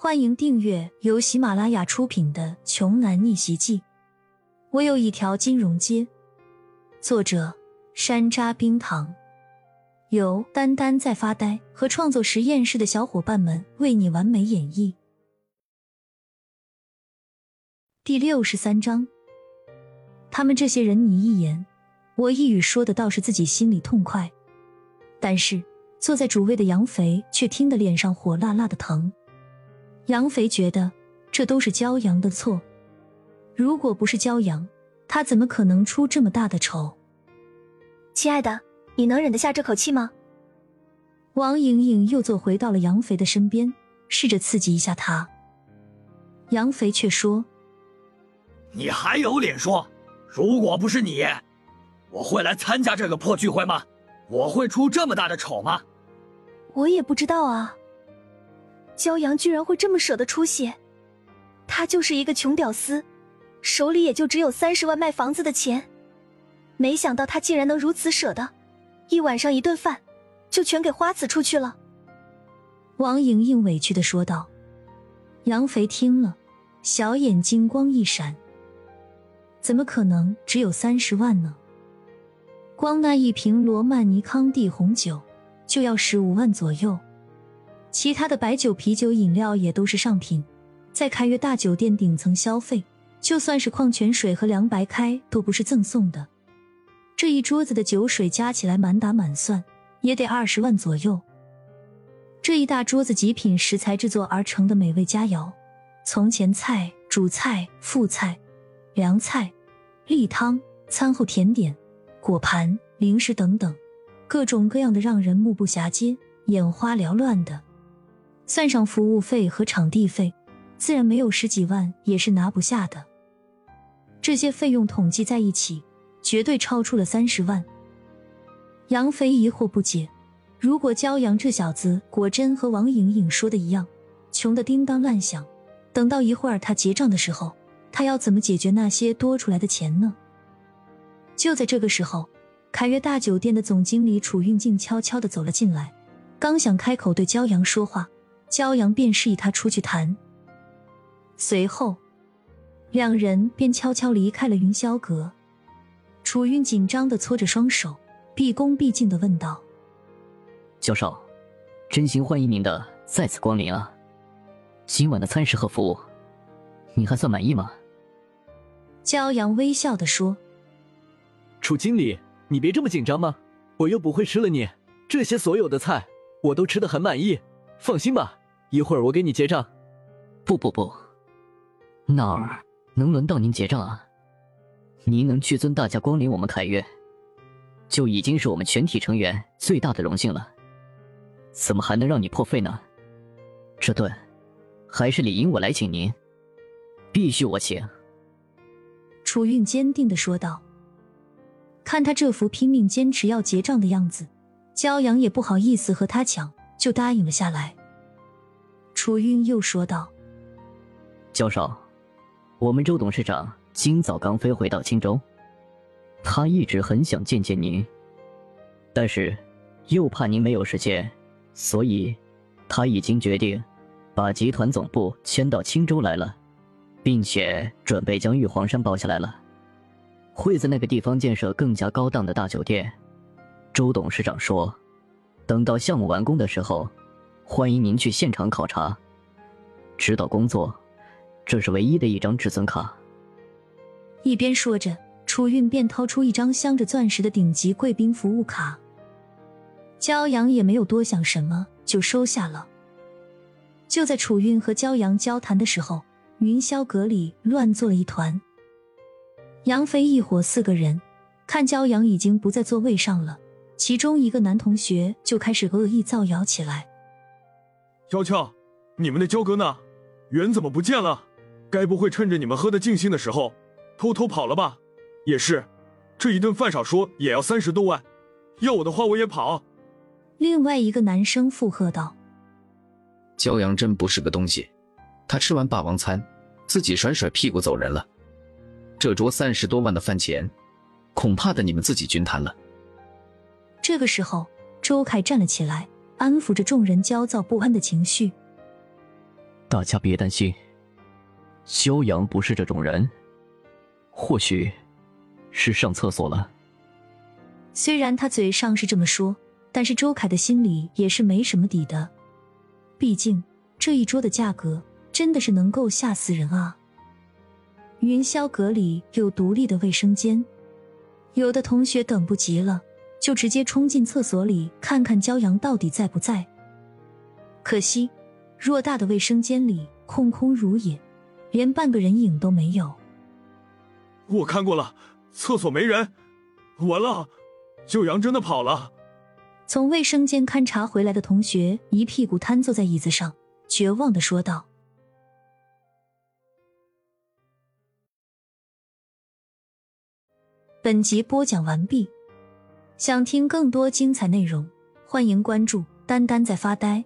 欢迎订阅由喜马拉雅出品的《穷男逆袭记》。我有一条金融街。作者：山楂冰糖，由丹丹在发呆和创作实验室的小伙伴们为你完美演绎。第六十三章，他们这些人，你一言我一语说的倒是自己心里痛快，但是坐在主位的杨肥却听得脸上火辣辣的疼。杨肥觉得这都是骄阳的错，如果不是骄阳，他怎么可能出这么大的丑？亲爱的，你能忍得下这口气吗？王莹莹又坐回到了杨肥的身边，试着刺激一下他。杨肥却说：“你还有脸说，如果不是你，我会来参加这个破聚会吗？我会出这么大的丑吗？我也不知道啊。”骄阳居然会这么舍得出血，他就是一个穷屌丝，手里也就只有三十万卖房子的钱，没想到他竟然能如此舍得，一晚上一顿饭就全给花子出去了。王莹莹委屈的说道。杨肥听了，小眼金光一闪，怎么可能只有三十万呢？光那一瓶罗曼尼康帝红酒就要十五万左右。其他的白酒、啤酒、饮料也都是上品，在凯悦大酒店顶层消费，就算是矿泉水和凉白开都不是赠送的。这一桌子的酒水加起来满打满算也得二十万左右。这一大桌子极品食材制作而成的美味佳肴，从前菜、主菜、副菜、凉菜、例汤、餐后甜点、果盘、零食等等，各种各样的让人目不暇接、眼花缭乱的。算上服务费和场地费，自然没有十几万也是拿不下的。这些费用统计在一起，绝对超出了三十万。杨飞疑惑不解：如果骄阳这小子果真和王颖颖说的一样，穷的叮当乱响，等到一会儿他结账的时候，他要怎么解决那些多出来的钱呢？就在这个时候，凯悦大酒店的总经理楚运静悄悄的走了进来，刚想开口对骄阳说话。骄阳便示意他出去谈，随后两人便悄悄离开了云霄阁。楚云紧张的搓着双手，毕恭毕敬的问道：“教授，真心欢迎您的再次光临啊！今晚的餐食和服务，你还算满意吗？”骄阳微笑的说：“楚经理，你别这么紧张嘛，我又不会吃了你这些所有的菜，我都吃的很满意，放心吧。”一会儿我给你结账。不不不，哪儿能轮到您结账啊？您能屈尊大驾光临我们凯越，就已经是我们全体成员最大的荣幸了。怎么还能让你破费呢？这顿还是理应我来请您，必须我请。楚韵坚定的说道。看他这副拼命坚持要结账的样子，骄阳也不好意思和他抢，就答应了下来。楚云又说道：“教授，我们周董事长今早刚飞回到青州，他一直很想见见您，但是又怕您没有时间，所以他已经决定把集团总部迁到青州来了，并且准备将玉皇山包下来了，会在那个地方建设更加高档的大酒店。周董事长说，等到项目完工的时候。”欢迎您去现场考察、指导工作，这是唯一的一张至尊卡。一边说着，楚韵便掏出一张镶着钻石的顶级贵宾服务卡。骄阳也没有多想什么，就收下了。就在楚韵和骄阳交谈的时候，云霄阁里乱作了一团。杨飞一伙四个人看骄阳已经不在座位上了，其中一个男同学就开始恶意造谣起来。娇俏，你们的焦哥呢？人怎么不见了？该不会趁着你们喝得尽兴的时候，偷偷跑了吧？也是，这一顿饭少说也要三十多万，要我的话我也跑。另外一个男生附和道：“焦阳真不是个东西，他吃完霸王餐，自己甩甩屁股走人了。这桌三十多万的饭钱，恐怕得你们自己均摊了。”这个时候，周凯站了起来。安抚着众人焦躁不安的情绪。大家别担心，骄阳不是这种人，或许是上厕所了。虽然他嘴上是这么说，但是周凯的心里也是没什么底的。毕竟这一桌的价格真的是能够吓死人啊！云霄阁里有独立的卫生间，有的同学等不及了，就直接冲进厕所里看看骄阳到底在不在。可惜，偌大的卫生间里空空如也，连半个人影都没有。我看过了，厕所没人，完了。九阳真的跑了。从卫生间勘察回来的同学一屁股瘫坐在椅子上，绝望的说道：“本集播讲完毕。想听更多精彩内容，欢迎关注‘丹丹在发呆’。”